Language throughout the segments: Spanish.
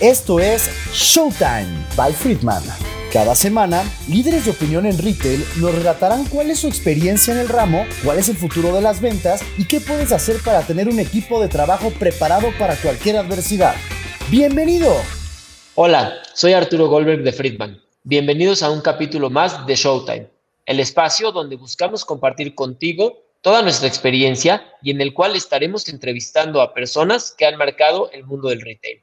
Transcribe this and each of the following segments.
Esto es Showtime by Friedman. Cada semana, líderes de opinión en retail nos relatarán cuál es su experiencia en el ramo, cuál es el futuro de las ventas y qué puedes hacer para tener un equipo de trabajo preparado para cualquier adversidad. ¡Bienvenido! Hola, soy Arturo Goldberg de Friedman. Bienvenidos a un capítulo más de Showtime, el espacio donde buscamos compartir contigo toda nuestra experiencia y en el cual estaremos entrevistando a personas que han marcado el mundo del retail.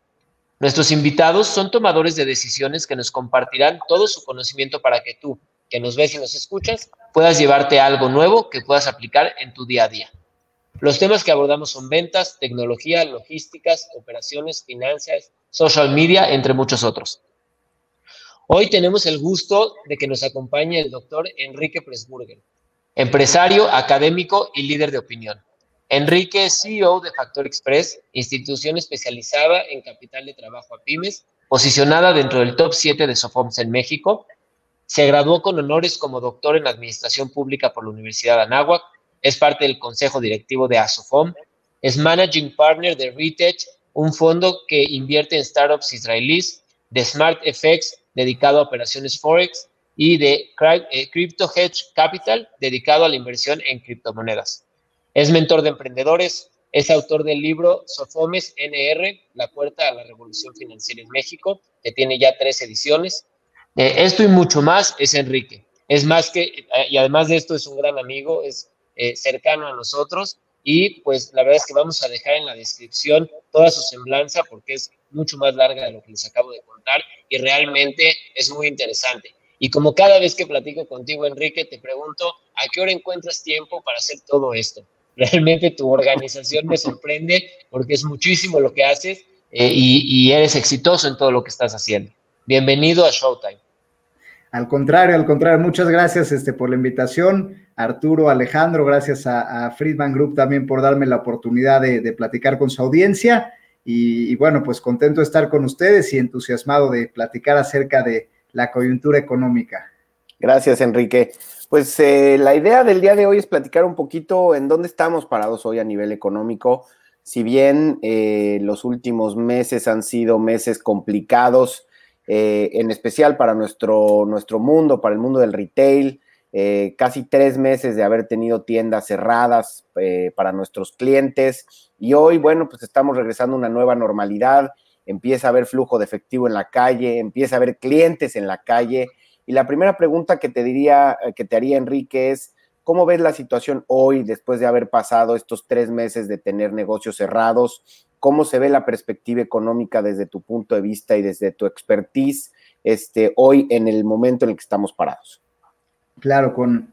Nuestros invitados son tomadores de decisiones que nos compartirán todo su conocimiento para que tú, que nos ves y nos escuchas, puedas llevarte algo nuevo que puedas aplicar en tu día a día. Los temas que abordamos son ventas, tecnología, logísticas, operaciones, finanzas, social media, entre muchos otros. Hoy tenemos el gusto de que nos acompañe el doctor Enrique Presburger, empresario, académico y líder de opinión. Enrique CEO de Factor Express, institución especializada en capital de trabajo a pymes, posicionada dentro del top 7 de Sofoms en México. Se graduó con honores como doctor en Administración Pública por la Universidad de Anáhuac. Es parte del consejo directivo de ASOFOM. Es managing partner de Retech, un fondo que invierte en startups israelíes, de Smart FX, dedicado a operaciones Forex, y de eh, Crypto Hedge Capital, dedicado a la inversión en criptomonedas. Es mentor de emprendedores, es autor del libro Sofomes NR, La Puerta a la Revolución Financiera en México, que tiene ya tres ediciones. Eh, esto y mucho más es Enrique. Es más que, eh, y además de esto es un gran amigo, es eh, cercano a nosotros y pues la verdad es que vamos a dejar en la descripción toda su semblanza porque es mucho más larga de lo que les acabo de contar y realmente es muy interesante. Y como cada vez que platico contigo, Enrique, te pregunto, ¿a qué hora encuentras tiempo para hacer todo esto? Realmente tu organización me sorprende porque es muchísimo lo que haces eh, y, eres exitoso en todo lo que estás haciendo. Bienvenido a Showtime. Al contrario, al contrario, muchas gracias este, por la invitación. Arturo, Alejandro, gracias a, Friedman Group también por darme la oportunidad de, platicar con su audiencia. Y, y, bueno, pues contento de estar con ustedes y entusiasmado de platicar acerca de la coyuntura económica. Gracias, Enrique. Pues eh, la idea del día de hoy es platicar un poquito en dónde estamos parados hoy a nivel económico. Si bien eh, los últimos meses han sido meses complicados, eh, en especial para nuestro, nuestro mundo, para el mundo del retail, casi tres meses de haber tenido tiendas cerradas para nuestros clientes y hoy, bueno, pues estamos regresando a una nueva normalidad, empieza a haber flujo de efectivo en la calle, empieza a haber clientes en la calle y la primera pregunta que te diría, eh, que te haría Enrique es, ¿cómo ves la situación hoy después de haber pasado estos tres meses de tener negocios cerrados? ¿Cómo se ve la perspectiva económica desde tu punto de vista y desde tu expertise este, hoy en el momento en el que estamos parados? Claro, con,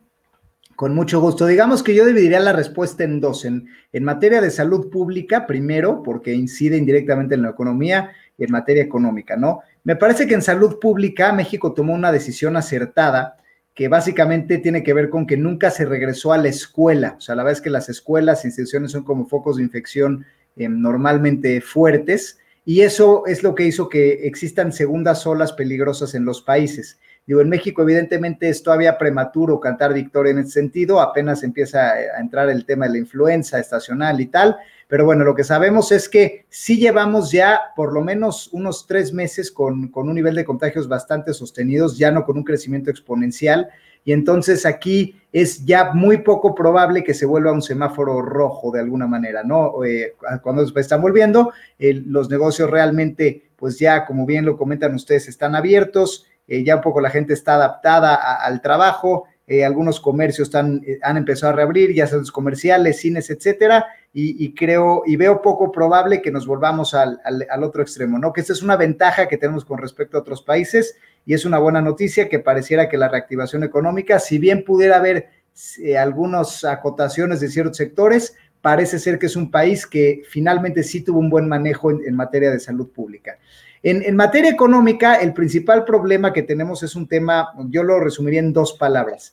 con mucho gusto. Digamos que yo dividiría la respuesta en dos. En, en, materia de salud pública, primero, porque incide indirectamente en la economía, y en materia económica, ¿no? Me parece que en salud pública México tomó una decisión acertada que básicamente tiene que ver con que nunca se regresó a la escuela. O sea, la verdad es que las escuelas, instituciones son como focos de infección eh, normalmente fuertes y eso es lo que hizo que existan segundas olas peligrosas en los países. Digo, en México evidentemente es todavía prematuro cantar victoria en ese sentido, apenas empieza a entrar el tema de la influenza estacional y tal, pero bueno, lo que sabemos es que sí llevamos ya por lo menos unos tres meses con, un nivel de contagios bastante sostenidos, ya no con un crecimiento exponencial. Y entonces aquí es ya muy poco probable que se vuelva un semáforo rojo de alguna manera, ¿no? Eh, cuando están volviendo, los negocios realmente, pues ya, como bien lo comentan ustedes, están abiertos, eh, ya un poco la gente está adaptada al trabajo, eh, algunos comercios están, han empezado a reabrir, ya sean comerciales, cines, etcétera, y, creo y veo poco probable que nos volvamos al, otro extremo, ¿no? Que esta es una ventaja que tenemos con respecto a otros países y es una buena noticia que pareciera que la reactivación económica, si bien pudiera haber eh, algunas acotaciones de ciertos sectores, parece ser que es un país que finalmente sí tuvo un buen manejo en, materia de salud pública. En, materia económica, el principal problema que tenemos es un tema, yo lo resumiría en dos palabras,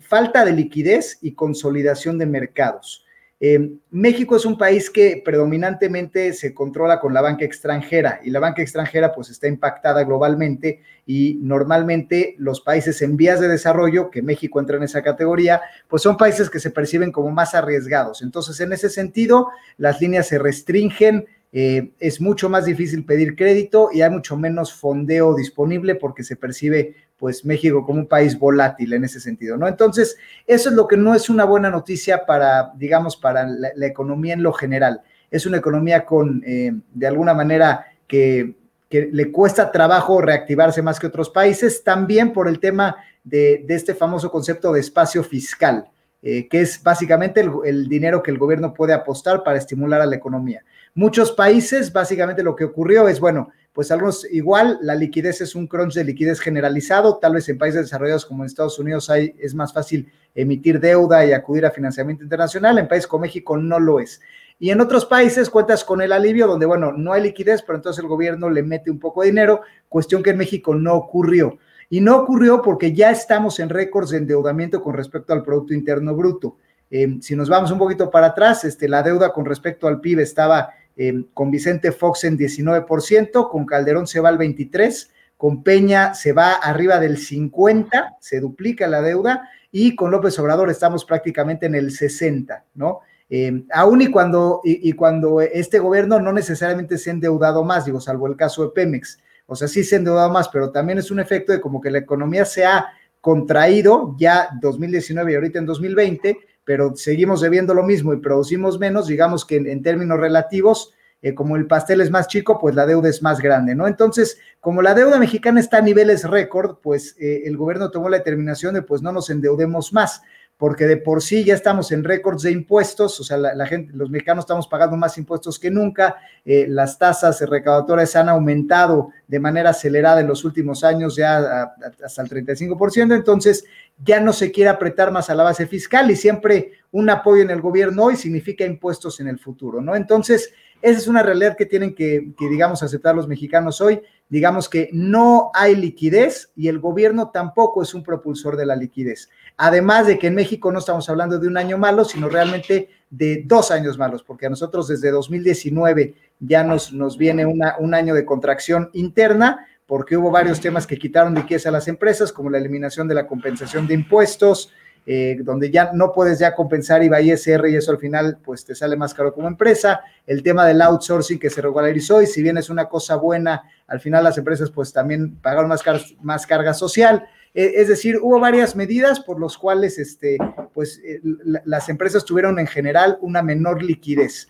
falta de liquidez y consolidación de mercados. Eh, México es un país que predominantemente se controla con la banca extranjera y la banca extranjera pues está impactada globalmente y normalmente los países en vías de desarrollo, que México entra en esa categoría, pues son países que se perciben como más arriesgados. Entonces, en ese sentido, las líneas se restringen, eh, es mucho más difícil pedir crédito y hay mucho menos fondeo disponible porque se percibe pues México como un país volátil en ese sentido, ¿no? Entonces, eso es lo que no es una buena noticia para, digamos, para la, economía en lo general. Es una economía con, eh, de alguna manera, que, le cuesta trabajo reactivarse más que otros países, también por el tema de, este famoso concepto de espacio fiscal, eh, que es básicamente el dinero que el gobierno puede apostar para estimular a la economía. Muchos países, básicamente lo que ocurrió es, bueno, pues algunos igual, la liquidez es un crunch de liquidez generalizado, tal vez en países desarrollados como en Estados Unidos hay, es más fácil emitir deuda y acudir a financiamiento internacional, en países como México no lo es. Y en otros países cuentas con el alivio donde, bueno, no hay liquidez, pero entonces el gobierno le mete un poco de dinero, cuestión que en México no ocurrió. Y no ocurrió porque ya estamos en récords de endeudamiento con respecto al Producto Interno Bruto. Eh, si nos vamos un poquito para atrás, este, la deuda con respecto al PIB estaba eh, con Vicente Fox en 19%, con Calderón se va al 23%, con Peña se va arriba del 50%, se duplica la deuda, y con López Obrador estamos prácticamente en el 60%, ¿no? Eh, aún y cuando, y, cuando este gobierno no necesariamente se ha endeudado más, digo, salvo el caso de Pemex, o sea, sí se ha endeudado más, pero también es un efecto de como que la economía se ha contraído ya 2019 y ahorita en 2020, pero seguimos debiendo lo mismo y producimos menos, digamos que en, términos relativos, eh, como el pastel es más chico, pues la deuda es más grande, ¿no? Entonces, como la deuda mexicana está a niveles récord, pues eh, el gobierno tomó la determinación de pues no nos endeudemos más porque de por sí ya estamos en récords de impuestos, o sea, la, gente, los mexicanos estamos pagando más impuestos que nunca, eh, las tasas recaudatorias han aumentado de manera acelerada en los últimos años, ya hasta el 35%, entonces ya no se quiere apretar más a la base fiscal y siempre un apoyo en el gobierno hoy significa impuestos en el futuro, ¿no? Entonces, esa es una realidad que tienen que, que, digamos, aceptar los mexicanos hoy. Digamos que no hay liquidez y el gobierno tampoco es un propulsor de la liquidez. Además de que en México no estamos hablando de un año malo, sino realmente de dos años malos, porque a nosotros desde 2019 ya nos, nos viene una, un año de contracción interna, porque hubo varios temas que quitaron liquidez a las empresas, como la eliminación de la compensación de impuestos, eh, donde ya no puedes ya compensar IVA y SR y eso al final pues te sale más caro como empresa, el tema del outsourcing que se regularizó y si bien es una cosa buena, al final las empresas pues también pagaron más, más carga social, eh, es decir, hubo varias medidas por las cuales este, pues, eh, las empresas tuvieron en general una menor liquidez.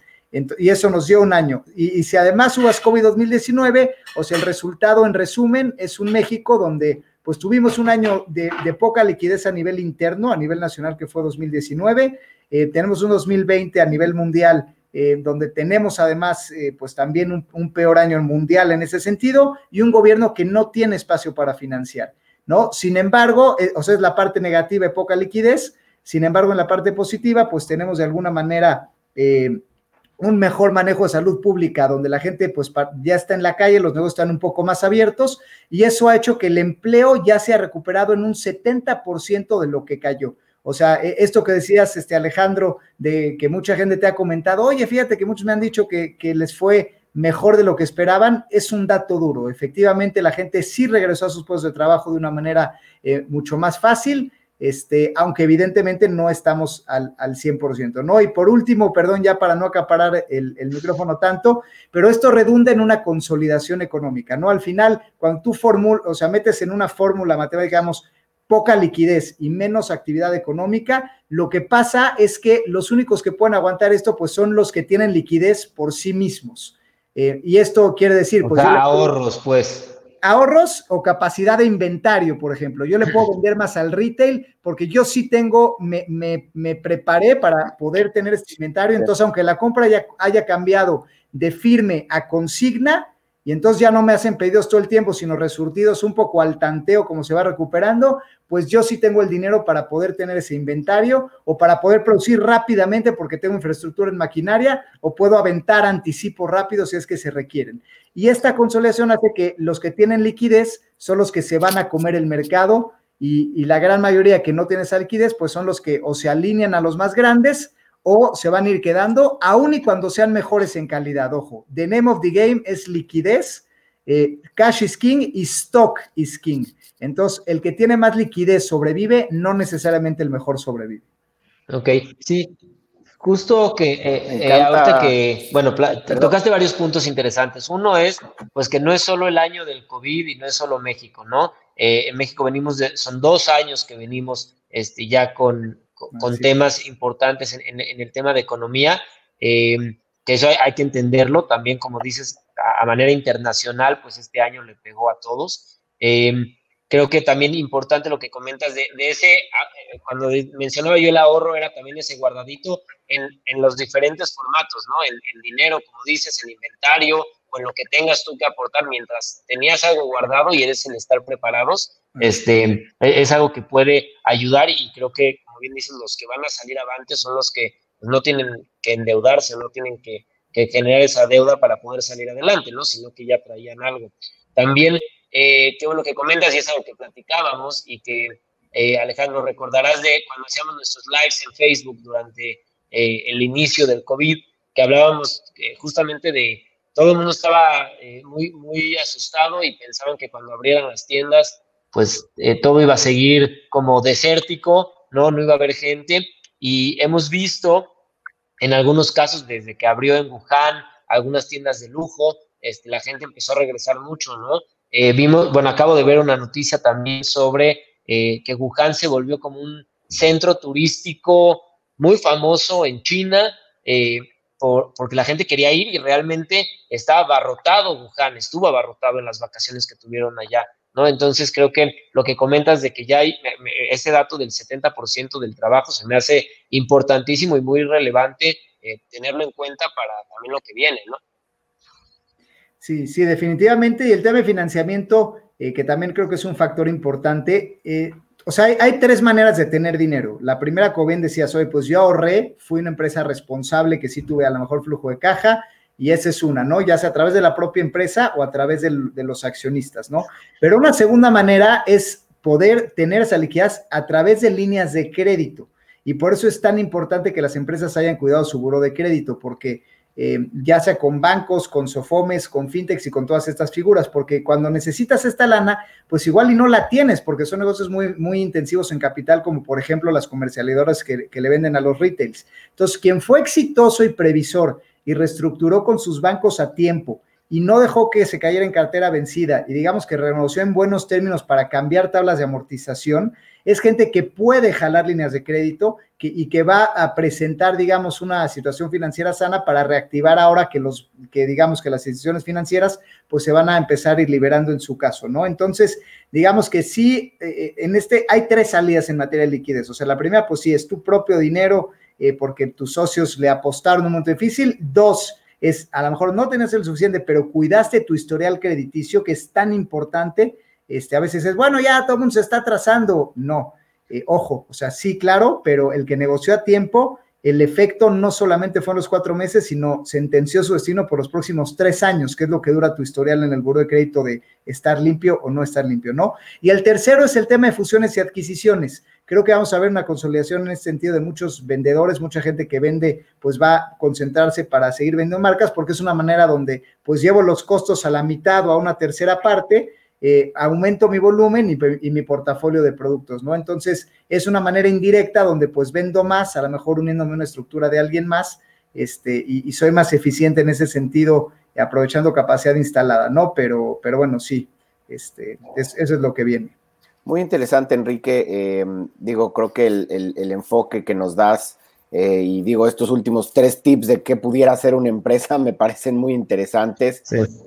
Y eso nos dio un año. Y, si además subas COVID 2019, o sea, el resultado en resumen es un México donde pues tuvimos un año de, poca liquidez a nivel interno, a nivel nacional que fue 2019, eh, tenemos un 2020 a nivel mundial eh, donde tenemos además eh, pues también un, peor año mundial en ese sentido y un gobierno que no tiene espacio para financiar, ¿no? Sin embargo, o sea, es la parte negativa y poca liquidez, sin embargo, en la parte positiva, pues tenemos de alguna manera un mejor manejo de salud pública, donde la gente pues ya está en la calle, los negocios están un poco más abiertos y eso ha hecho que el empleo ya se ha recuperado en un 70% de lo que cayó. O sea, e, esto que decías, este Alejandro, de que mucha gente te ha comentado, oye, fíjate que muchos me han dicho que, les fue mejor de lo que esperaban, es un dato duro. Efectivamente, la gente sí regresó a sus puestos de trabajo de una manera eh, mucho más fácil este, aunque evidentemente no estamos al, al 100%, ¿no? Y por último, perdón ya para no acaparar el, el, micrófono tanto, pero esto redunda en una consolidación económica, ¿no? Al final, cuando tú formulas, o sea, metes en una fórmula matemática, digamos, poca liquidez y menos actividad económica, lo que pasa es que los únicos que pueden aguantar esto, pues son los que tienen liquidez por sí mismos. Eh, y esto quiere decir, pues... ahorros, pues ahorros o capacidad de inventario, por ejemplo. Yo le puedo vender más al retail porque yo sí tengo, me, me, preparé para poder tener este inventario. Entonces, aunque la compra haya, haya cambiado de firme a consigna, y entonces ya no me hacen pedidos todo el tiempo, sino resurtidos un poco al tanteo como se va recuperando, pues yo sí tengo el dinero para poder tener ese inventario o para poder producir rápidamente porque tengo infraestructura en maquinaria o puedo aventar anticipo rápido si es que se requieren. Y esta consolidación hace que los que tienen liquidez son los que se van a comer el mercado y, y la gran mayoría que no tiene esa liquidez, pues son los que o se alinean a los más grandes o se van a ir quedando, aun y cuando sean mejores en calidad. Ojo, the name of the game es liquidez, eh, cash is king y stock is king. Entonces, el que tiene más liquidez sobrevive, no necesariamente el mejor sobrevive. Ok, sí. Justo que eh, eh, ahorita que, bueno, tocaste varios puntos interesantes. Uno es, pues que no es solo el año del COVID y no es solo México, ¿no? Eh, en México venimos de, son dos años que venimos este, ya con, con, temas importantes en, el tema de economía, que eso hay, que entenderlo. También, como dices, a, manera internacional, pues este año le pegó a todos. Creo que también importante lo que comentas de, ese, ah, eh, cuando mencionaba yo el ahorro, era también ese guardadito en, en los diferentes formatos, ¿no? El, dinero, como dices, el inventario, o en lo que tengas tú que aportar mientras tenías algo guardado y eres el estar preparados, este, e, es algo que puede ayudar y creo que, como bien dices, los que van a salir avante son los que no tienen que endeudarse, no tienen que, generar esa deuda para poder salir adelante, ¿no? Sino que ya traían algo. También eh, qué bueno que comentas y es algo que platicábamos y que eh, Alejandro recordarás de cuando hacíamos nuestros lives en Facebook durante eh, el inicio del COVID, que hablábamos justamente de todo el mundo estaba muy, muy asustado y pensaban que cuando abrieran las tiendas, pues todo iba a seguir como desértico, ¿no? No iba a haber gente. Y hemos visto en algunos casos, desde que abrió en Wuhan, algunas tiendas de lujo, este, la gente empezó a regresar mucho, ¿no? Eh, vimos, bueno, acabo de ver una noticia también sobre eh, que Wuhan se volvió como un centro turístico muy famoso en China, eh, porque la gente quería ir y realmente estaba abarrotado Wuhan, estuvo abarrotado en las vacaciones que tuvieron allá, ¿no? Entonces creo que lo que comentas de que ya hay ese dato del 70% del trabajo se me hace importantísimo y muy relevante tenerlo en cuenta para también lo que viene, ¿no? Sí, sí, definitivamente. Y el tema de financiamiento, eh, que también creo que es un factor importante. Eh, o sea, hay, tres maneras de tener dinero. La primera, como bien decías hoy, pues yo ahorré, fui una empresa responsable que sí tuve a lo mejor flujo de caja, y esa es una, ¿no? Ya sea a través de la propia empresa o a través de los accionistas, ¿no? Pero una segunda manera es poder tener esa liquidez a través de líneas de crédito. Y por eso es tan importante que las empresas hayan cuidado su buro de crédito, porque eh, ya sea con bancos, con sofomes, con fintechs y con todas estas figuras, porque cuando necesitas esta lana, pues igual y no la tienes, porque son negocios muy, muy intensivos en capital, como por ejemplo las comercializadoras que, que le venden a los retails. Entonces, quien fue exitoso y previsor y reestructuró con sus bancos a tiempo y no dejó que se cayera en cartera vencida y digamos que renegoció en buenos términos para cambiar tablas de amortización, es gente que puede jalar líneas de crédito y que va a presentar, digamos, una situación financiera sana para reactivar ahora que los, que digamos que las instituciones financieras, pues se van a empezar a ir liberando en su caso, ¿no? Entonces, digamos que sí, eh, eh, en este hay tres salidas en materia de liquidez. O sea, la primera, pues sí, es tu propio dinero eh, porque tus socios le apostaron un momento difícil. Dos, es a lo mejor no tenías el suficiente, pero cuidaste tu historial crediticio, que es tan importante este, a veces es, bueno, ya todo el mundo se está atrasando. No, eh, ojo, o sea, sí, claro, pero el que negoció a tiempo, el efecto no solamente fue en los cuatro meses, sino sentenció su destino por los próximos tres años, que es lo que dura tu historial en el buro de crédito de estar limpio o no estar limpio, ¿no? Y el tercero es el tema de fusiones y adquisiciones. Creo que vamos a ver una consolidación en ese sentido de muchos vendedores, mucha gente que vende, pues va a concentrarse para seguir vendiendo marcas, porque es una manera donde pues llevo los costos a la mitad o a una tercera parte eh, aumento mi volumen y, mi portafolio de productos, ¿no? Entonces, es una manera indirecta donde pues vendo más, a lo mejor uniéndome a una estructura de alguien más, este, y, soy más eficiente en ese sentido, aprovechando capacidad instalada, ¿no? Pero, pero bueno, sí, este, eso es lo que viene. Muy interesante, Enrique. Eh, digo, creo que el enfoque que nos das eh, y digo, estos últimos tres tips de qué pudiera hacer una empresa me parecen muy interesantes.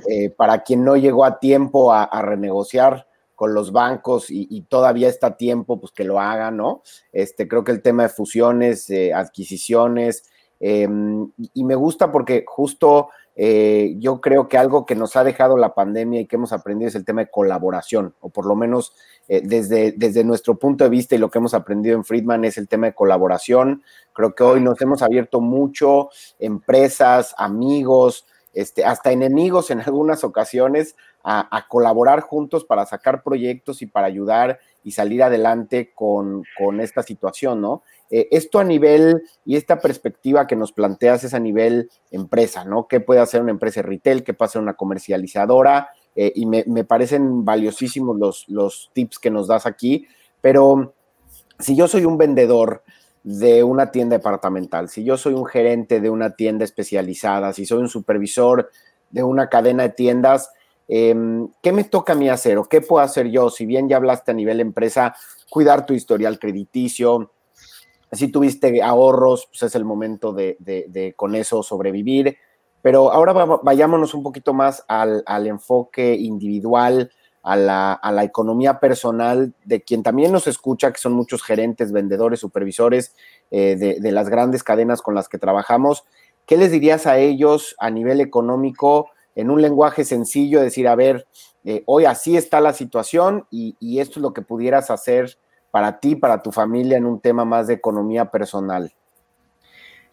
Eh, para quien no llegó a tiempo a, renegociar con los bancos y, todavía está a tiempo, pues que lo haga, ¿no? Este, creo que el tema de fusiones, adquisiciones, em, y me gusta porque justo yo creo que algo que nos ha dejado la pandemia y que hemos aprendido es el tema de colaboración, o por lo menos desde, desde nuestro punto de vista y lo que hemos aprendido en Friedman es el tema de colaboración, Creo que hoy nos hemos abierto mucho, empresas, amigos, este, hasta enemigos en algunas ocasiones, a, colaborar juntos para sacar proyectos y para ayudar y salir adelante con, esta situación, ¿no? Eh, esto a nivel y esta perspectiva que nos planteas es a nivel empresa, ¿no? ¿Qué puede hacer una empresa retail? ¿Qué puede hacer una comercializadora? Eh, y me, me, parecen valiosísimos los, los tips que nos das aquí, pero si yo soy un vendedor, de una tienda departamental, si yo soy un gerente de una tienda especializada, si soy un supervisor de una cadena de tiendas, em, ¿qué me toca a mí hacer o qué puedo hacer yo? Si bien ya hablaste a nivel empresa, cuidar tu historial crediticio, si tuviste ahorros, pues es el momento de, con eso sobrevivir. Pero ahora vayámonos un poquito más al, enfoque individual, a la, economía personal de quien también nos escucha, que son muchos gerentes, vendedores, supervisores eh, de, las grandes cadenas con las que trabajamos. ¿Qué les dirías a ellos a nivel económico en un lenguaje sencillo? Decir, a ver, eh, hoy así está la situación y, y esto es lo que pudieras hacer para ti, para tu familia en un tema más de economía personal?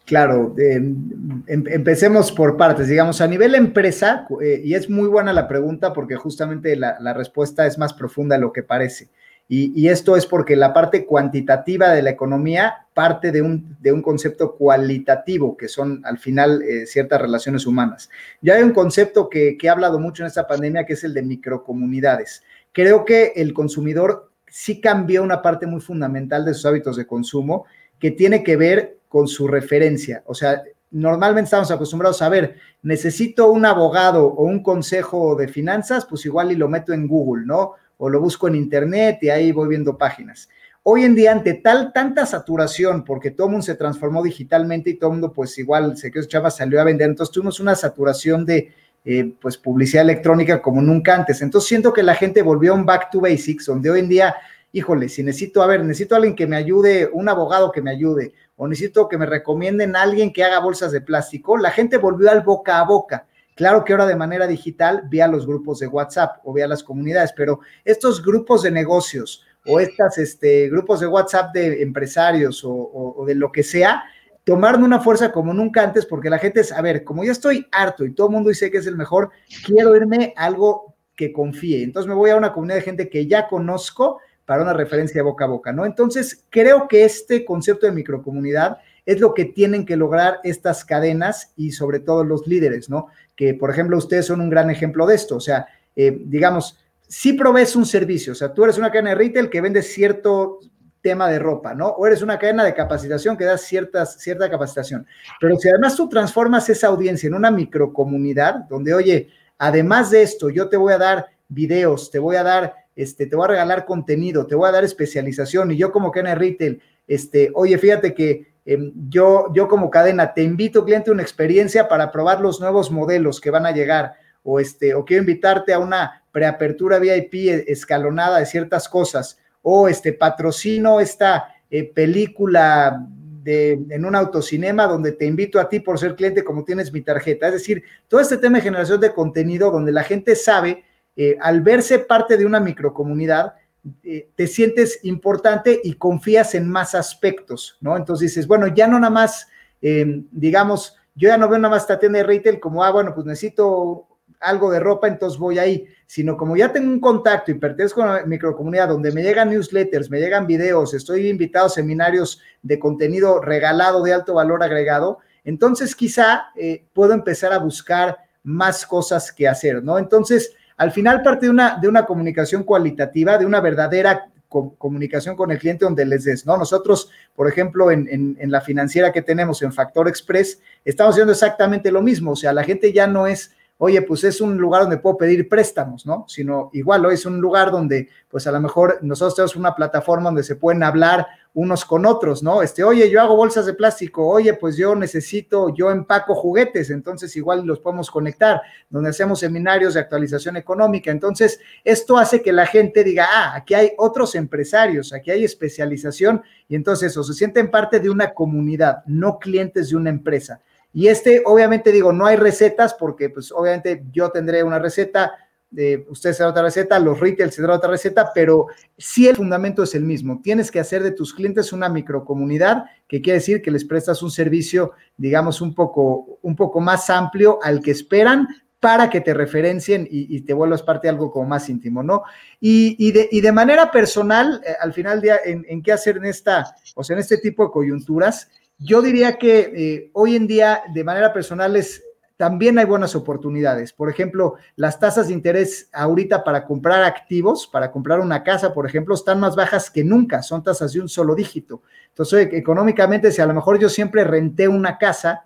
Claro, em, empecemos por partes. Digamos, a nivel empresa, eh, y es muy buena la pregunta porque justamente la, respuesta es más profunda de lo que parece. Y, esto es porque la parte cuantitativa de la economía parte de un, de un concepto cualitativo, que son al final eh, ciertas relaciones humanas. Ya hay un concepto que, que he hablado mucho en esta pandemia, que es el de microcomunidades. Creo que el consumidor sí cambió una parte muy fundamental de sus hábitos de consumo que tiene que ver con su referencia. O sea, normalmente estamos acostumbrados a ver, necesito un abogado o un consejo de finanzas, pues igual y lo meto en Google, ¿no? O lo busco en Internet y ahí voy viendo páginas. Hoy en día, ante tal, tanta saturación, porque todo el mundo se transformó digitalmente y todo el mundo, pues igual, se quedó chava, salió a vender, entonces tuvimos una saturación de, eh, pues publicidad electrónica como nunca antes. Entonces siento que la gente volvió a un back to basics, donde hoy en día, híjole, si necesito, a ver, necesito alguien que me ayude, un abogado que me ayude, o necesito que me recomienden a alguien que haga bolsas de plástico, la gente volvió al boca a boca. Claro que ahora de manera digital, vía los grupos de WhatsApp o vía las comunidades, pero estos grupos de negocios o estos este, grupos de WhatsApp de empresarios o, o de lo que sea, tomaron una fuerza como nunca antes, porque la gente es, a ver, como yo estoy harto y todo el mundo dice que es el mejor, quiero irme a algo que confíe. Entonces me voy a una comunidad de gente que ya conozco para una referencia boca a boca, ¿no? Entonces creo que este concepto de microcomunidad es lo que tienen que lograr estas cadenas y sobre todo los líderes, ¿no? Que, por ejemplo, ustedes son un gran ejemplo de esto. O sea, eh, digamos, si provees un servicio, o sea, tú eres una cadena de retail que vende cierto tema de ropa, ¿no? O eres una cadena de capacitación que da ciertas, cierta capacitación. Pero si además tú transformas esa audiencia en una microcomunidad donde, oye, además de esto, yo te voy a dar videos, te voy a dar, este, te voy a regalar contenido, te voy a dar especialización y yo como de retail, este, oye, fíjate que em, yo, yo como cadena te invito, cliente, a una experiencia para probar los nuevos modelos que van a llegar o este, o quiero invitarte a una preapertura VIP escalonada de ciertas cosas o este patrocino esta eh, película de, en un autocinema donde te invito a ti por ser cliente como tienes mi tarjeta. Es decir, todo este tema de generación de contenido donde la gente sabe, eh, al verse parte de una microcomunidad, eh, te sientes importante y confías en más aspectos, ¿no? Entonces dices, bueno, ya no nada más, digamos, yo ya no veo nada más esta tienda de retail como, ah, bueno, pues necesito algo de ropa, entonces voy ahí, sino como ya tengo un contacto y pertenezco a una microcomunidad donde me llegan newsletters, me llegan videos, estoy invitado a seminarios de contenido regalado de alto valor agregado, entonces quizá eh, puedo empezar a buscar más cosas que hacer, ¿no? Entonces, al final parte de una, de una comunicación cualitativa, de una verdadera comunicación con el cliente donde les des, ¿no? Nosotros, por ejemplo, en, en, la financiera que tenemos en Factor Express, estamos haciendo exactamente lo mismo, o sea, la gente ya no es oye, pues es un lugar donde puedo pedir préstamos, ¿no? Sino igual, ¿no? es un lugar donde, pues a lo mejor nosotros tenemos una plataforma donde se pueden hablar unos con otros, ¿no? Este, oye, yo hago bolsas de plástico, oye, pues yo necesito, yo empaco juguetes, entonces igual los podemos conectar, donde hacemos seminarios de actualización económica. Entonces, esto hace que la gente diga, ah, aquí hay otros empresarios, aquí hay especialización, y entonces eso, se sienten parte de una comunidad, no clientes de una empresa. Y este, obviamente digo, no hay recetas porque pues obviamente yo tendré una receta, eh, usted será otra receta, los retail será otra receta, pero sí el fundamento es el mismo. Tienes que hacer de tus clientes una microcomunidad, que quiere decir que les prestas un servicio, digamos, un poco, un poco más amplio al que esperan para que te referencien y, te vuelvas parte de algo como más íntimo, ¿no? Y, de, manera personal, eh, al final del día, en, en, qué hacer en esta, o sea, en este tipo de coyunturas, yo diría que eh, hoy en día, de manera personal, es también hay buenas oportunidades. Por ejemplo, las tasas de interés ahorita para comprar activos, para comprar una casa, por ejemplo, están más bajas que nunca, son tasas de un solo dígito. Entonces, económicamente, si a lo mejor yo siempre renté una casa,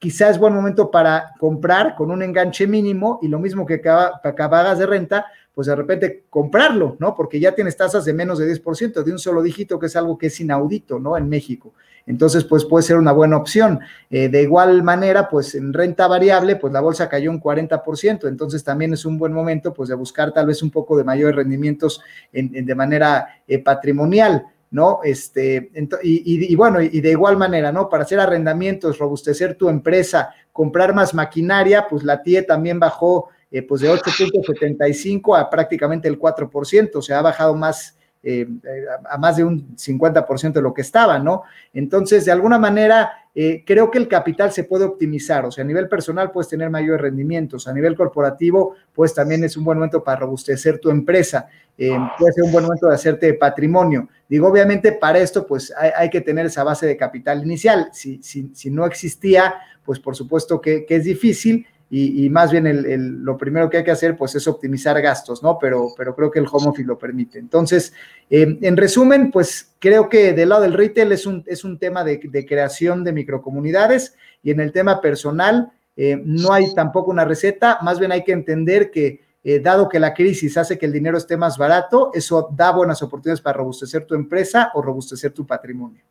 quizás es buen momento para comprar con un enganche mínimo y lo mismo que acabas de renta, pues de repente comprarlo, ¿no? Porque ya tienes tasas de menos de 10%, de un solo dígito, que es algo que es inaudito, ¿no? En México. Entonces, pues puede ser una buena opción. Eh, de igual manera, pues en renta variable, pues la bolsa cayó un 40%, entonces también es un buen momento, pues de buscar tal vez un poco de mayores rendimientos de manera eh, patrimonial. ¿no? Este, y, y, bueno, y de igual manera, ¿no? Para hacer arrendamientos, robustecer tu empresa, comprar más maquinaria, pues la TIE también bajó eh, pues de 8.75 a prácticamente el 4%, o sea, ha bajado más, eh, a más de un 50% de lo que estaba, ¿no? Entonces, de alguna manera, eh, creo que el capital se puede optimizar, o sea, a nivel personal puedes tener mayores rendimientos, a nivel corporativo, pues también es un buen momento para robustecer tu empresa, puede ser un buen momento de hacerte patrimonio. Digo, obviamente para esto, pues hay, que tener esa base de capital inicial. Si, si, si no existía, pues por supuesto que, que es difícil y, más bien el, lo primero que hay que hacer pues es optimizar gastos, ¿no? Pero, pero creo que el home office lo permite. Entonces, eh, en resumen, pues creo que del lado del retail es un, es un tema de, creación de microcomunidades y en el tema personal eh, no hay tampoco una receta, más bien hay que entender que eh, dado que la crisis hace que el dinero esté más barato, eso da buenas oportunidades para robustecer tu empresa o robustecer tu patrimonio.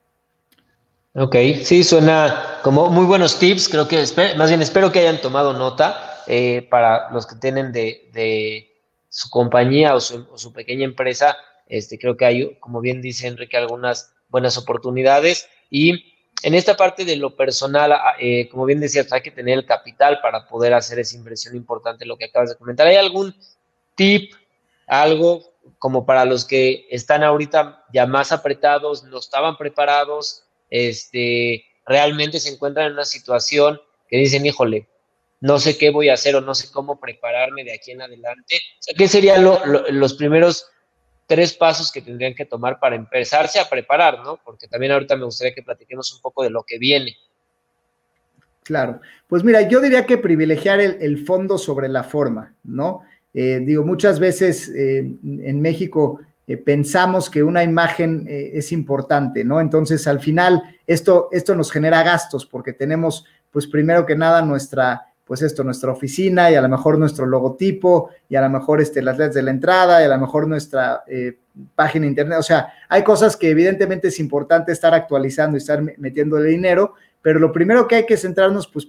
Ok, sí, suena como muy buenos tips. Creo que, más bien espero que hayan tomado nota eh, para los que tienen de, su compañía o su, pequeña empresa. Este, creo que hay, como bien dice Enrique, algunas buenas oportunidades. Y en esta parte de lo personal, ah, eh, como bien decías, hay que tener el capital para poder hacer esa inversión importante, lo que acabas de comentar. ¿Hay algún tip, algo como para los que están ahorita ya más apretados, no estaban preparados? Este, realmente se encuentran en una situación que dicen, híjole, no sé qué voy a hacer o no sé cómo prepararme de aquí en adelante. ¿qué serían los primeros tres pasos que tendrían que tomar para empezarse a preparar, ¿no? Porque también ahorita me gustaría que platiquemos un poco de lo que viene. Claro, pues mira, yo diría que privilegiar el, fondo sobre la forma, ¿no? Eh, digo, muchas veces eh, en México eh, pensamos que una imagen eh, es importante, ¿no? Entonces, al final, esto, esto nos genera gastos porque tenemos, pues, primero que nada, nuestra, pues esto, nuestra oficina y a lo mejor nuestro logotipo y a lo mejor este, las letras de la entrada y a lo mejor nuestra eh, página internet. O sea, hay cosas que evidentemente es importante estar actualizando y estar metiéndole dinero, pero lo primero que hay que centrarnos, pues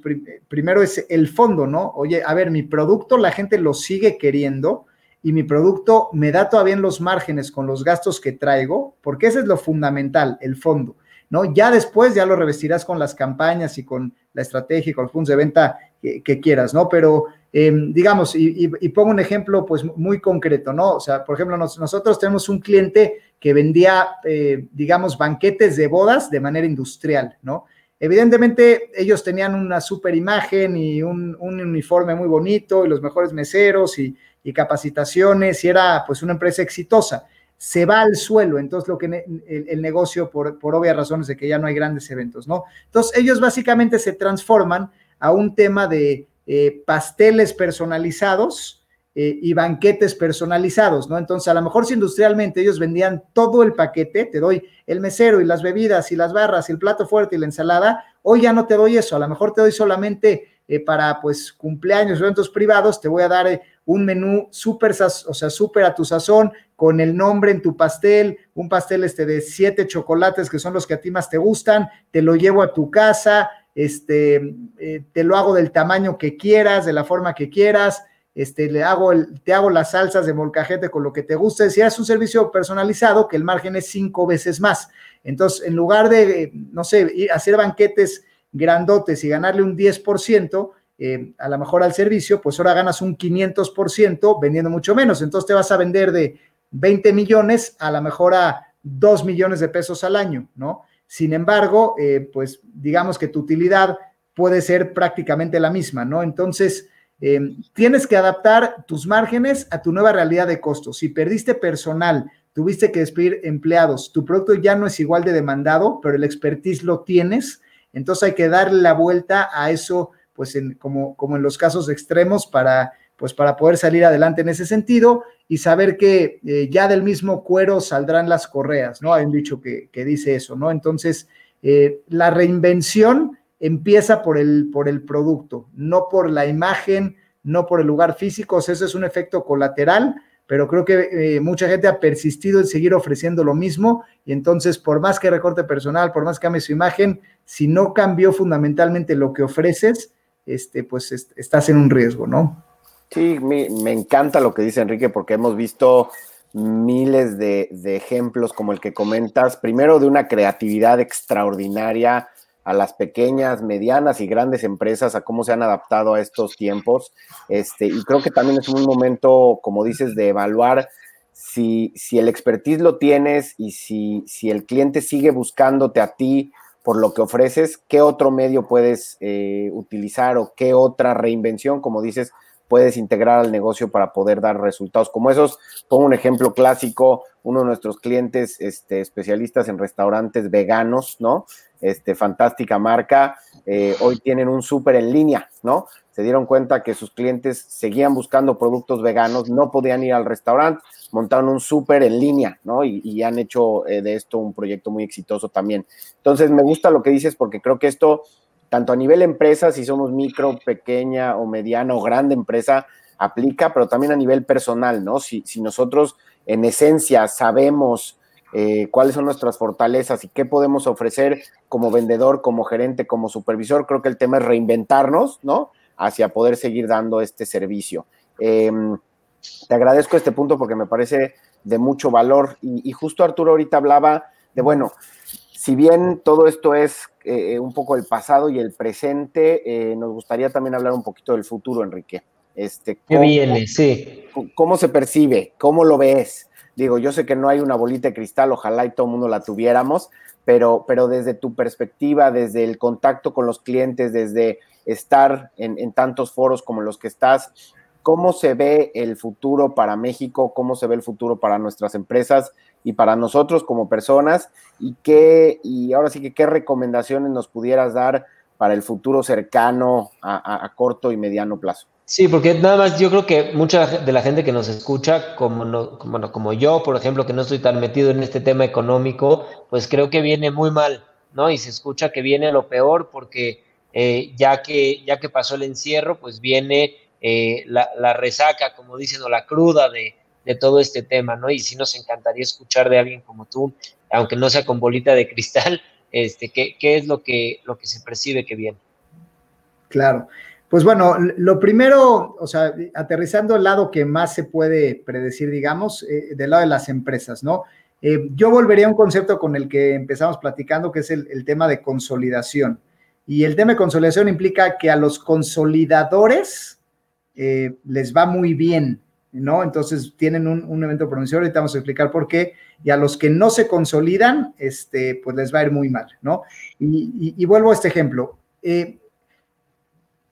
primero es el fondo, ¿no? Oye, a ver, mi producto la gente lo sigue queriendo, y mi producto me da todavía los márgenes con los gastos que traigo, porque ese es lo fundamental, el fondo, ¿no? Ya después ya lo revestirás con las campañas y con la estrategia y con los puntos de venta que, quieras, ¿no? Pero em, digamos, y, pongo un ejemplo pues muy concreto, ¿no? O sea, por ejemplo, nosotros tenemos un cliente que vendía, eh, digamos, banquetes de bodas de manera industrial, ¿no? Evidentemente, ellos tenían una super imagen y un, uniforme muy bonito y los mejores meseros y, y capacitaciones y era pues una empresa exitosa. Se va al suelo, entonces lo que el, negocio, por, por, obvias razones de que ya no hay grandes eventos, ¿no? Entonces ellos básicamente se transforman a un tema de eh, pasteles personalizados eh, y banquetes personalizados, ¿no? Entonces a lo mejor si industrialmente ellos vendían todo el paquete, te doy el mesero y las bebidas y las barras y el plato fuerte y la ensalada, hoy ya no te doy eso, a lo mejor te doy solamente eh, para pues cumpleaños, eventos privados, te voy a dar un menú súper, o sea, súper a tu sazón, con el nombre en tu pastel, un pastel este de siete chocolates que son los que a ti más te gustan, te lo llevo a tu casa, este, eh, te lo hago del tamaño que quieras, de la forma que quieras, este, le hago el, te hago las salsas de molcajete con lo que te guste, si es un servicio personalizado, que el margen es cinco veces más. Entonces, en lugar de, no sé, hacer banquetes grandotes y ganarle un 10%, eh, a lo mejor al servicio, pues ahora ganas un 500% vendiendo mucho menos. Entonces te vas a vender de 20 millones a lo mejor a 2 millones de pesos al año, ¿no? Sin embargo, eh, pues digamos que tu utilidad puede ser prácticamente la misma, ¿no? Entonces, eh, tienes que adaptar tus márgenes a tu nueva realidad de costos. Si perdiste personal, tuviste que despedir empleados, tu producto ya no es igual de demandado, pero el expertise lo tienes, entonces hay que darle la vuelta a eso pues en, como, como en los casos extremos para, pues para poder salir adelante en ese sentido y saber que eh, ya del mismo cuero saldrán las correas, ¿no? Hay un dicho que, dice eso, ¿no? Entonces, eh, la reinvención empieza por el, por el producto, no por la imagen, no por el lugar físico, o sea, eso es un efecto colateral, pero creo que eh, mucha gente ha persistido en seguir ofreciendo lo mismo y entonces por más que recorte personal, por más que cambie su imagen, si no cambió fundamentalmente lo que ofreces, este, pues estás en un riesgo, ¿no? Sí, me, encanta lo que dice Enrique porque hemos visto miles de, de, ejemplos como el que comentas, primero de una creatividad extraordinaria a las pequeñas, medianas y grandes empresas, a cómo se han adaptado a estos tiempos. Este, y creo que también es un momento, como dices, de evaluar si, si el expertise lo tienes y si, si el cliente sigue buscándote a ti por lo que ofreces, qué otro medio puedes eh, utilizar o qué otra reinvención, como dices, puedes integrar al negocio para poder dar resultados como esos. Pongo un ejemplo clásico, uno de nuestros clientes este, especialistas en restaurantes veganos, ¿no? Este, fantástica marca, eh, hoy tienen un súper en línea, ¿no? Se dieron cuenta que sus clientes seguían buscando productos veganos, no podían ir al restaurante, montaron un súper en línea, ¿no? Y, han hecho eh, de esto un proyecto muy exitoso también. Entonces, me gusta lo que dices porque creo que esto tanto a nivel empresa, si somos micro, pequeña o mediana o grande empresa, aplica, pero también a nivel personal, ¿no? Si, si nosotros en esencia sabemos eh, cuáles son nuestras fortalezas y qué podemos ofrecer como vendedor, como gerente, como supervisor, creo que el tema es reinventarnos, ¿no? Hacia poder seguir dando este servicio. Em, te agradezco este punto porque me parece de mucho valor y, y justo Arturo ahorita hablaba de, bueno, si bien todo esto es eh, un poco el pasado y el presente, eh, nos gustaría también hablar un poquito del futuro, Enrique. Este, ¿Qué viene? Sí. ¿Cómo se percibe? ¿Cómo lo ves? Digo, yo sé que no hay una bolita de cristal, ojalá y todo el mundo la tuviéramos, pero, pero desde tu perspectiva, desde el contacto con los clientes, desde estar en, tantos foros como los que estás, ¿cómo se ve el futuro para México? ¿Cómo se ve el futuro para nuestras empresas? y para nosotros como personas y qué, y ahora sí que qué recomendaciones nos pudieras dar para el futuro cercano a, corto y mediano plazo. Sí, porque nada más yo creo que mucha de la gente que nos escucha, como, no, como, como yo, por ejemplo, que no estoy tan metido en este tema económico, pues creo que viene muy mal, ¿no? Y se escucha que viene lo peor porque eh, ya, que, ya que pasó el encierro, pues viene eh, la, la, resaca, como dicen, o la cruda de, de todo este tema, ¿no? Y sí nos encantaría escuchar de alguien como tú, aunque no sea con bolita de cristal, este, qué, qué es lo que, lo que se percibe que viene. Claro. Pues bueno, lo primero, o sea, aterrizando el lado que más se puede predecir, digamos, eh, del lado de las empresas, ¿no? Eh, yo volvería a un concepto con el que empezamos platicando, que es el, tema de consolidación. Y el tema de consolidación implica que a los consolidadores les va muy bien, ¿no? Entonces tienen un, evento pronunciado, ahorita vamos a explicar por qué, y a los que no se consolidan, este, pues les va a ir muy mal, ¿no? Y, vuelvo a este ejemplo. Eh,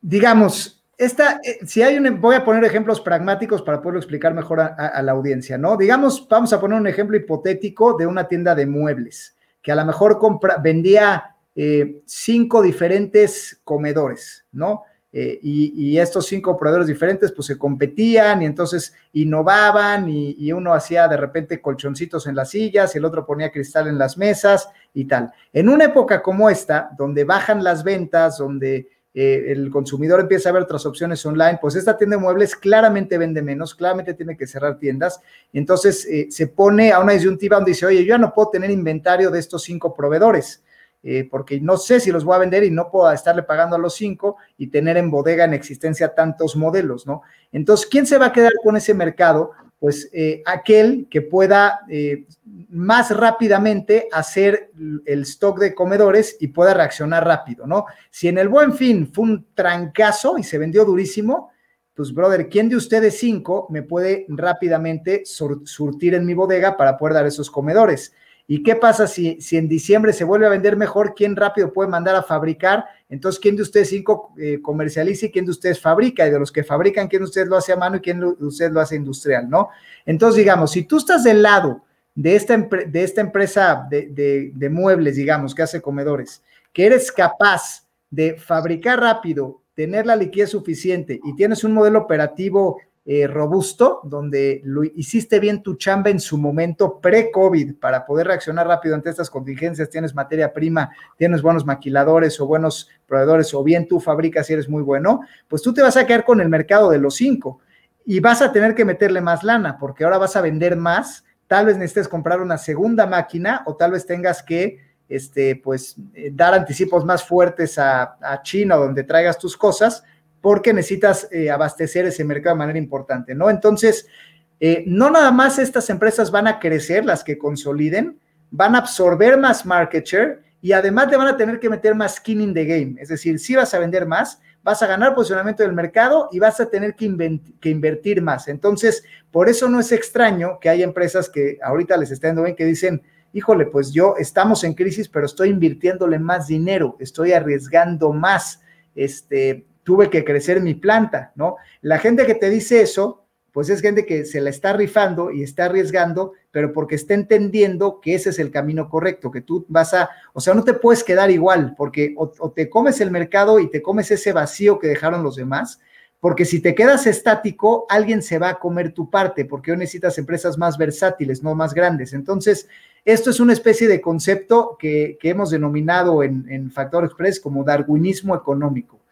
digamos, esta, eh, si hay un, voy a poner ejemplos pragmáticos para poderlo explicar mejor a, la audiencia, ¿no? Digamos, vamos a poner un ejemplo hipotético de una tienda de muebles, que a lo mejor compra, vendía eh, cinco diferentes comedores, ¿no? Eh, y, estos cinco proveedores diferentes pues se competían y entonces innovaban y, uno hacía de repente colchoncitos en las sillas y el otro ponía cristal en las mesas y tal. En una época como esta, donde bajan las ventas, donde eh, el consumidor empieza a ver otras opciones online, pues esta tienda de muebles claramente vende menos, claramente tiene que cerrar tiendas. Entonces eh, se pone a una disyuntiva donde dice, oye, yo ya no puedo tener inventario de estos cinco proveedores eh, porque no sé si los voy a vender y no puedo estarle pagando a los cinco y tener en bodega en existencia tantos modelos, ¿no? Entonces, ¿quién se va a quedar con ese mercado? Pues eh, aquel que pueda eh, más rápidamente hacer el stock de comedores y pueda reaccionar rápido, ¿no? Si en el buen fin fue un trancazo y se vendió durísimo, pues, brother, ¿quién de ustedes cinco me puede rápidamente surtir en mi bodega para poder dar esos comedores? ¿Y qué pasa si, si en diciembre se vuelve a vender mejor? ¿Quién rápido puede mandar a fabricar? Entonces, ¿quién de ustedes cinco eh, comercializa y quién de ustedes fabrica? Y de los que fabrican, ¿quién de ustedes lo hace a mano y quién de ustedes lo hace industrial? ¿No? Entonces, digamos, si tú estás del lado de esta, de esta empresa de, de muebles, digamos, que hace comedores, que eres capaz de fabricar rápido tener la liquidez suficiente y tienes un modelo operativo eh, robusto, donde lo hiciste bien tu chamba en su momento pre-COVID para poder reaccionar rápido ante estas contingencias, tienes materia prima, tienes buenos maquiladores o buenos proveedores, o bien tú fabricas y eres muy bueno, pues tú te vas a quedar con el mercado de los cinco y vas a tener que meterle más lana, porque ahora vas a vender más, tal vez necesites comprar una segunda máquina o tal vez tengas que este, pues, eh, dar anticipos más fuertes a, a China, donde traigas tus cosas, porque necesitas eh, abastecer ese mercado de manera importante, ¿no? Entonces, eh, no nada más estas empresas van a crecer, las que consoliden, van a absorber más market share y además te van a tener que meter más skin in the game, es decir, si vas a vender más, vas a ganar posicionamiento del mercado y vas a tener que, invertir más. Entonces, por eso no es extraño que haya empresas que ahorita les está yendo bien, que dicen, híjole, pues yo estamos en crisis, pero estoy invirtiéndole más dinero, estoy arriesgando más. Este, tuve que crecer mi planta, ¿no? La gente que te dice eso, pues es gente que se la está rifando y está arriesgando, pero porque está entendiendo que ese es el camino correcto, que tú vas a, o sea, no te puedes quedar igual, porque o, te comes el mercado y te comes ese vacío que dejaron los demás, porque si te quedas estático, alguien se va a comer tu parte, porque hoy necesitas empresas más versátiles, no más grandes. Entonces, esto es una especie de concepto que, hemos denominado en, en Factor Express como darwinismo económico.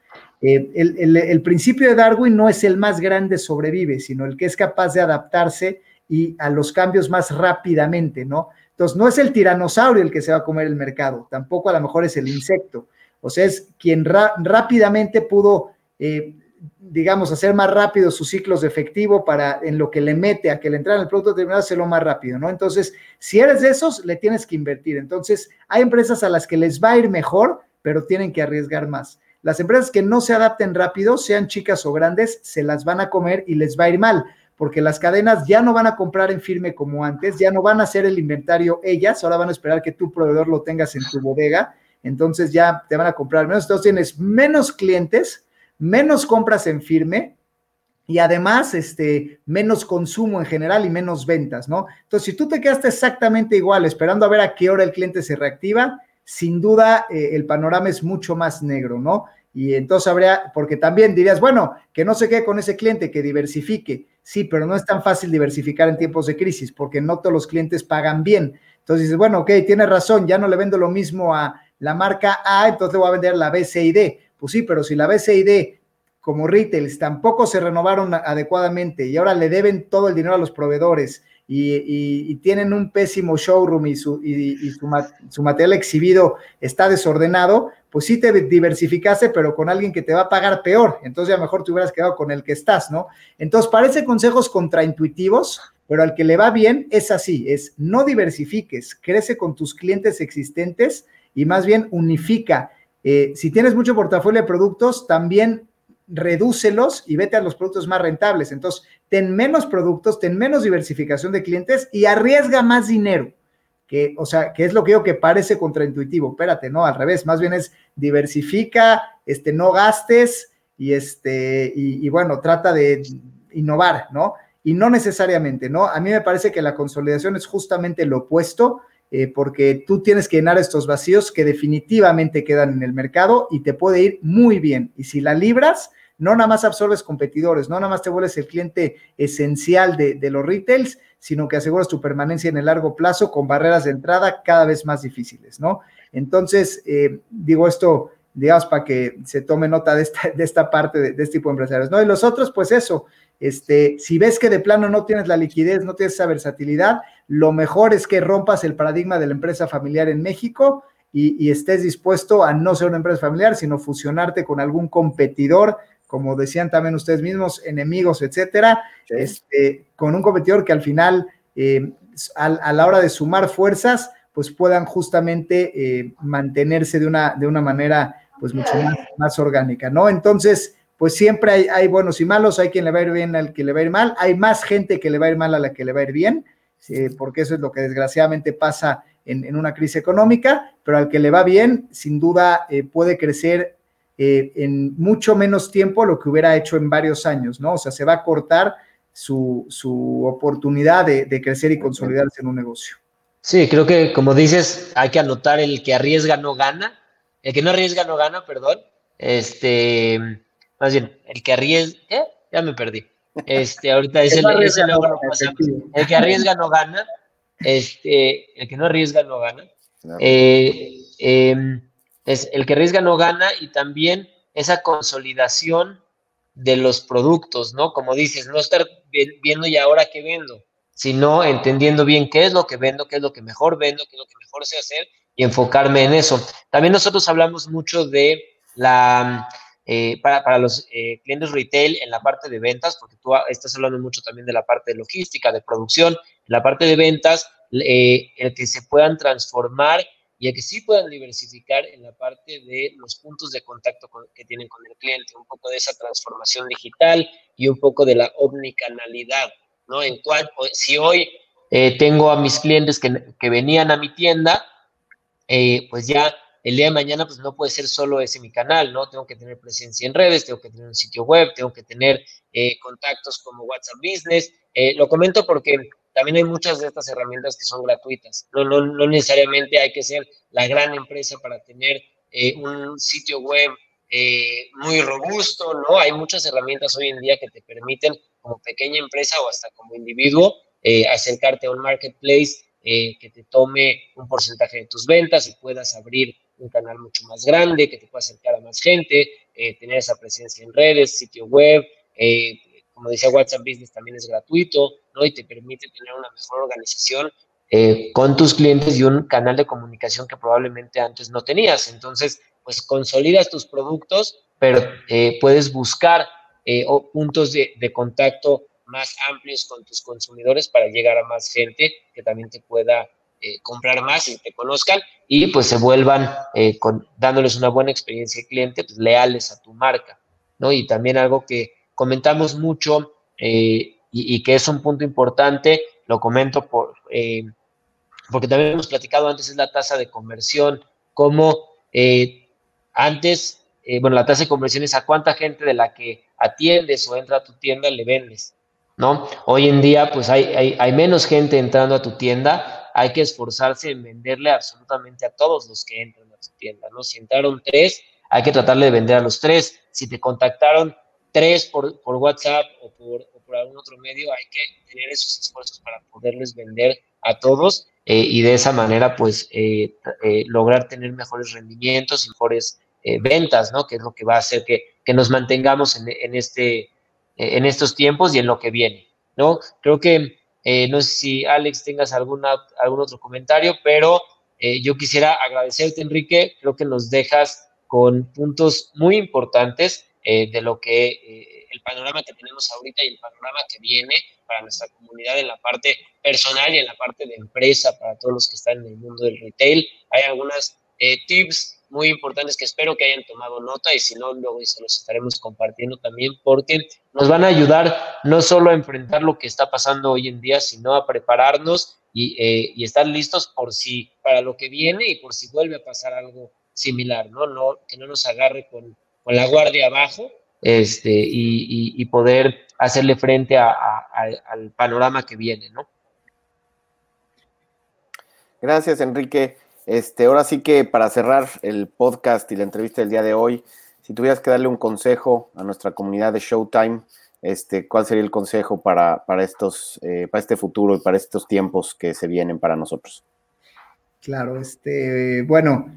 Eh, el, principio de Darwin no es el más grande sobrevive, sino el que es capaz de adaptarse y a los cambios más rápidamente, ¿no? Entonces, no es el tiranosaurio el que se va a comer el mercado, tampoco a lo mejor es el insecto, o sea, es quien rápidamente pudo, eh, digamos, hacer más rápido sus ciclos de efectivo para en lo que le mete a que le entrara el producto terminado, hacerlo más rápido, ¿no? Entonces, si eres de esos, le tienes que invertir. Entonces, hay empresas a las que les va a ir mejor, pero tienen que arriesgar más. Las empresas que no se adapten rápido, sean chicas o grandes, se las van a comer y les va a ir mal, porque las cadenas ya no van a comprar en firme como antes, ya no van a hacer el inventario ellas, ahora van a esperar que tu proveedor lo tengas en tu bodega, entonces ya te van a comprar menos, entonces tienes menos clientes, menos compras en firme, y además este, menos consumo en general y menos ventas, ¿no? Entonces, si tú te quedaste exactamente igual, esperando a ver a qué hora el cliente se reactiva, sin duda eh, el panorama es mucho más negro, ¿no? Y entonces habría, porque también dirías, bueno, que no se quede con ese cliente, que diversifique. Sí, pero no es tan fácil diversificar en tiempos de crisis, porque no todos los clientes pagan bien. Entonces dices, bueno, ok, tienes razón, ya no le vendo lo mismo a la marca A, entonces le voy a vender la B, C y D. Pues sí, pero si la B, C y D como retails tampoco se renovaron adecuadamente y ahora le deben todo el dinero a los proveedores y, tienen un pésimo showroom y, su, material exhibido está desordenado, pues sí te diversificaste, pero con alguien que te va a pagar peor. Entonces ya mejor te hubieras quedado con el que estás, ¿no? Entonces parece consejos contraintuitivos, pero al que le va bien es así, es no diversifiques, crece con tus clientes existentes y más bien unifica. Eh, si tienes mucho portafolio de productos, también redúcelos y vete a los productos más rentables. Entonces, ten menos productos, ten menos diversificación de clientes y arriesga más dinero. Que, o sea, que es lo que digo que parece contraintuitivo. Espérate, no, al revés, más bien es diversifica, este, no gastes y este, y, bueno, trata de innovar, ¿no? Y no necesariamente, ¿no? A mí me parece que la consolidación es justamente lo opuesto, eh, porque tú tienes que llenar estos vacíos que definitivamente quedan en el mercado y te puede ir muy bien. Y si la libras, no nada más absorbes competidores, no nada más te vuelves el cliente esencial de, los retails, sino que aseguras tu permanencia en el largo plazo con barreras de entrada cada vez más difíciles, ¿no? Entonces, eh, digo esto, digamos, para que se tome nota de esta, de esta parte de, este tipo de empresarios, ¿no? Y los otros, pues eso, este, si ves que de plano no tienes la liquidez, no tienes esa versatilidad, lo mejor es que rompas el paradigma de la empresa familiar en México y estés dispuesto a no ser una empresa familiar, sino fusionarte con algún competidor como decían también ustedes mismos, enemigos, etcétera, este, con un competidor que al final, eh, a, la hora de sumar fuerzas, pues puedan justamente eh, mantenerse de una, de una manera pues mucho más, orgánica, ¿no? Entonces, pues siempre hay, hay, buenos y malos, hay quien le va a ir bien al que le va a ir mal, hay más gente que le va a ir mal a la que le va a ir bien, eh, porque eso es lo que desgraciadamente pasa en, una crisis económica, pero al que le va bien, sin duda puede crecer eh, en mucho menos tiempo lo que hubiera hecho en varios años, ¿no? O sea, se va a cortar su, oportunidad de, crecer y consolidarse en un negocio. Sí, creo que como dices, hay que anotar el que arriesga no gana, el que no arriesga no gana, perdón. Este, más bien, el que arriesga, ¿qué? Ya me perdí. Este, ahorita es el, el que arriesga no gana, este, el que no arriesga no gana. Eh, em, es el que arriesga no gana y también esa consolidación de los productos, ¿no? Como dices, no estar viendo y ahora qué vendo, sino entendiendo bien qué es lo que vendo, qué es lo que mejor vendo, qué es lo que mejor sé hacer y enfocarme en eso. También nosotros hablamos mucho de la, eh, para, los eh, clientes retail en la parte de ventas, porque tú estás hablando mucho también de la parte de logística, de producción, la parte de ventas, eh, el que se puedan transformar y el que sí puedan diversificar en la parte de los puntos de contacto que tienen con el cliente, un poco de esa transformación digital y un poco de la omnicanalidad, ¿no? En cual, si hoy tengo a mis clientes que, que venían a mi tienda, eh, pues ya el día de mañana pues no puede ser solo ese mi canal, ¿no? Tengo que tener presencia en redes, tengo que tener un sitio web, tengo que tener eh, contactos como WhatsApp Business. Eh, lo comento porque también hay muchas de estas herramientas que son gratuitas. No, no, no necesariamente hay que ser la gran empresa para tener un sitio web muy robusto, ¿no? Hay muchas herramientas hoy en día que te permiten como pequeña empresa o hasta como individuo acercarte a un marketplace eh, que te tome un porcentaje de tus ventas y puedas abrir un canal mucho más grande, que te pueda acercar a más gente, eh, tener esa presencia en redes, sitio web, eh, como decía WhatsApp Business también es gratuito, ¿no? Y te permite tener una mejor organización con tus clientes y un canal de comunicación que probablemente antes no tenías. Entonces, pues consolidas tus productos, pero puedes buscar puntos de, contacto más amplios con tus consumidores para llegar a más gente que también te pueda eh, comprar más y te conozcan y pues se vuelvan eh, con, dándoles una buena experiencia de cliente, pues leales a tu marca, ¿no? Y también algo que comentamos mucho eh, y, que es un punto importante, lo comento por, porque también hemos platicado antes, es la tasa de conversión, como antes, bueno, la tasa de conversión es a cuánta gente de la que atiendes o entra a tu tienda le vendes. ¿no? Hoy en día, pues hay, hay, menos gente entrando a tu tienda, hay que esforzarse en venderle absolutamente a todos los que entran a tu tienda, ¿no? Si entraron tres, hay que tratarle de vender a los tres. Si te contactaron tres por, por WhatsApp o por, por, algún otro medio, hay que tener esos esfuerzos para poderles vender a todos eh, y de esa manera, pues, eh, eh, lograr tener mejores rendimientos y mejores ventas, ¿no? Que es lo que va a hacer que, que nos mantengamos en, en este eh, en estos tiempos y en lo que viene, ¿no? Creo que, eh, no sé si Alex tengas alguna, algún otro comentario, pero eh, yo quisiera agradecerte, Enrique, creo que nos dejas con puntos muy importantes de lo que el panorama que tenemos ahorita y el panorama que viene para nuestra comunidad en la parte personal y en la parte de empresa para todos los que están en el mundo del retail. Hay algunas tips muy importantes que espero que hayan tomado nota y si no, luego se los estaremos compartiendo también porque nos van a ayudar no solo a enfrentar lo que está pasando hoy en día, sino a prepararnos y, eh, estar listos por si, para lo que viene y por si vuelve a pasar algo similar, ¿no? no que no nos agarre con, con la guardia abajo este, y, y, poder hacerle frente a, al panorama que viene, ¿no? Gracias, Enrique. Este, ahora sí que para cerrar el podcast y la entrevista del día de hoy, si tuvieras que darle un consejo a nuestra comunidad de Showtime, este, ¿cuál sería el consejo para, para estos, eh, para este futuro y para estos tiempos que se vienen para nosotros? Claro, este, bueno,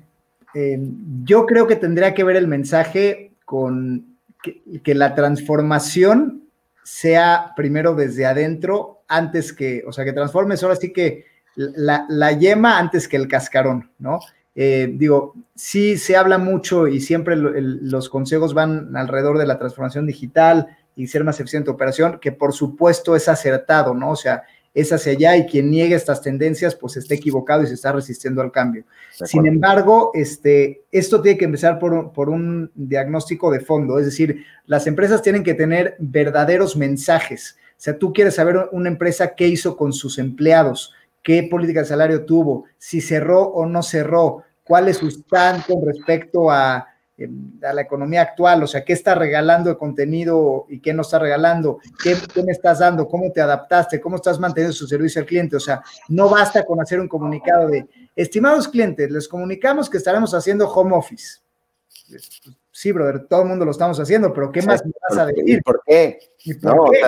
eh, yo creo que tendría que ver el mensaje con que, la transformación sea primero desde adentro, antes que, o sea, que transformes ahora sí que la, yema antes que el cascarón, ¿no? Eh, digo, sí se habla mucho y siempre los consejos van alrededor de la transformación digital y ser más eficiente operación, que por supuesto es acertado, ¿no? O sea, es hacia allá y quien niegue estas tendencias, pues está equivocado y se está resistiendo al cambio. Sin embargo, este, esto tiene que empezar por, por, un diagnóstico de fondo, es decir, las empresas tienen que tener verdaderos mensajes. O sea, tú quieres saber una empresa qué hizo con sus empleados, qué política de salario tuvo, si cerró o no cerró, cuál es su stand con respecto a, a, la economía actual, o sea, qué está regalando de contenido y qué no está regalando, ¿Qué, qué, me estás dando, cómo te adaptaste, cómo estás manteniendo su servicio al cliente, o sea, no basta con hacer un comunicado de, estimados clientes, les comunicamos que estaremos haciendo home office. Sí, brother, todo el mundo lo estamos haciendo, pero ¿qué más me vas a decir? ¿Por qué? ¿Y por qué?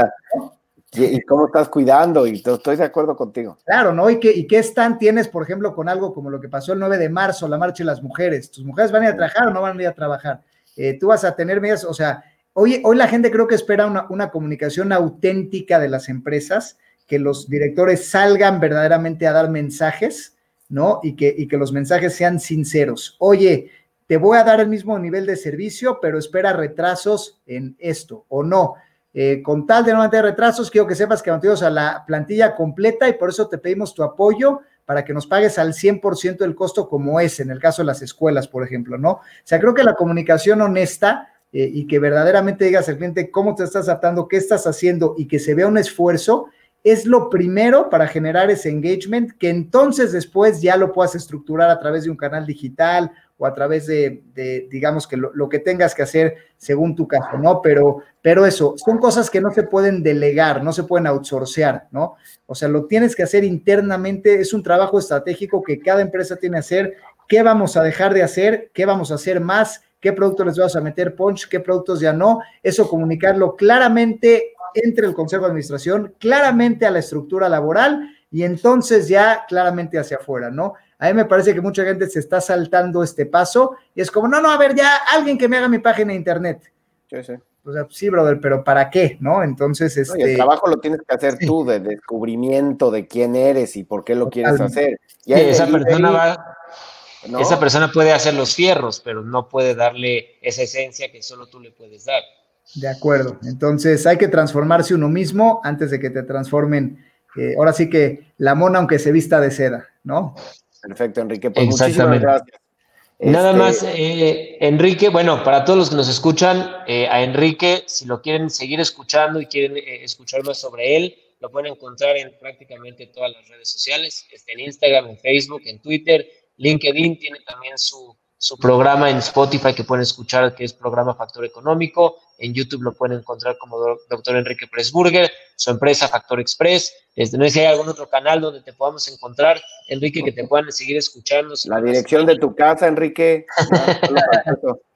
¿Y cómo estás cuidando? Y estoy de acuerdo contigo. Claro, ¿no? ¿Y qué, ¿Y qué stand tienes, por ejemplo, con algo como lo que pasó el 9 de marzo, la marcha de las mujeres? ¿Tus mujeres van a ir a trabajar o no van a ir a trabajar? Eh, tú vas a tener medidas, o sea, hoy, hoy la gente creo que espera una, una comunicación auténtica de las empresas, que los directores salgan verdaderamente a dar mensajes, ¿no? Y que, y que los mensajes sean sinceros. Oye, te voy a dar el mismo nivel de servicio, pero espera retrasos en esto, o no eh, con tal de no mantener retrasos, quiero que sepas que mantuvimos a la plantilla completa y por eso te pedimos tu apoyo para que nos pagues al 100% del costo como es en el caso de las escuelas, por ejemplo, ¿no? O sea, creo que la comunicación honesta eh, y que verdaderamente digas al cliente cómo te estás adaptando, qué estás haciendo y que se vea un esfuerzo, es lo primero para generar ese engagement que entonces después ya lo puedas estructurar a través de un canal digital o a través de, digamos que lo, que tengas que hacer según tu caso, ¿no? Pero, pero eso, son cosas que no se pueden delegar, no se pueden outsourcear, ¿no? O sea, lo tienes que hacer internamente, es un trabajo estratégico que cada empresa tiene que hacer, qué vamos a dejar de hacer, qué vamos a hacer más, qué productos les vamos a meter punch, qué productos ya no, eso comunicarlo claramente entre el Consejo de Administración, claramente a la estructura laboral y entonces ya claramente hacia afuera, ¿no? A mí me parece que mucha gente se está saltando este paso y es como, no, no, a ver, ya alguien que me haga mi página de internet. Sí, sí. O sea, sí, brother, pero ¿para qué? ¿No? Entonces, este... el trabajo lo tienes que hacer tú, de descubrimiento de quién eres y por qué lo quieres hacer. Y esa persona va... Esa persona puede hacer los fierros, pero no puede darle esa esencia que solo tú le puedes dar. De acuerdo. Entonces hay que transformarse uno mismo antes de que te transformen. Eh, ahora sí que la mona, aunque se vista de seda, ¿no? Perfecto, Enrique. Pues muchísimas gracias. Nada este, más, eh, Enrique, bueno, para todos los que nos escuchan, eh, a Enrique, si lo quieren seguir escuchando y quieren eh, escuchar más sobre él, lo pueden encontrar en prácticamente todas las redes sociales, este, en Instagram, en Facebook, en Twitter, LinkedIn, tiene también su, su programa en Spotify que pueden escuchar, que es programa Factor Económico. En YouTube lo pueden encontrar como doctor Enrique Pressburger, su empresa Factor Express. Este, no sé si hay algún otro canal donde te podamos encontrar, Enrique, que te puedan seguir escuchando. La dirección de tu casa, Enrique.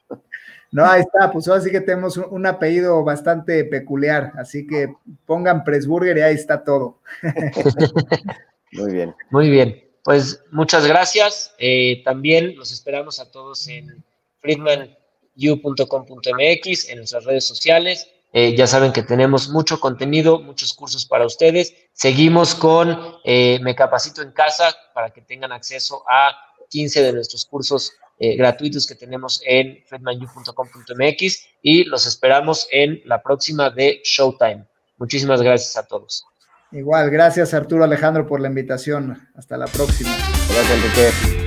No, ahí está, pues ahora sí que tenemos un, apellido bastante peculiar, así que pongan Pressburger y ahí está todo. Muy bien. Muy bien. Pues muchas gracias. Eh, también los esperamos a todos en friedmanu.com.mx, en nuestras redes sociales. Eh, ya saben que tenemos mucho contenido, muchos cursos para ustedes. Seguimos con eh, Me Capacito en Casa para que tengan acceso a 15 de nuestros cursos gratuitos que tenemos en friedmanu.com.mx y los esperamos en la próxima de Showtime. Muchísimas gracias a todos. Igual, gracias Arturo Alejandro por la invitación. Hasta la próxima. Gracias, Enrique.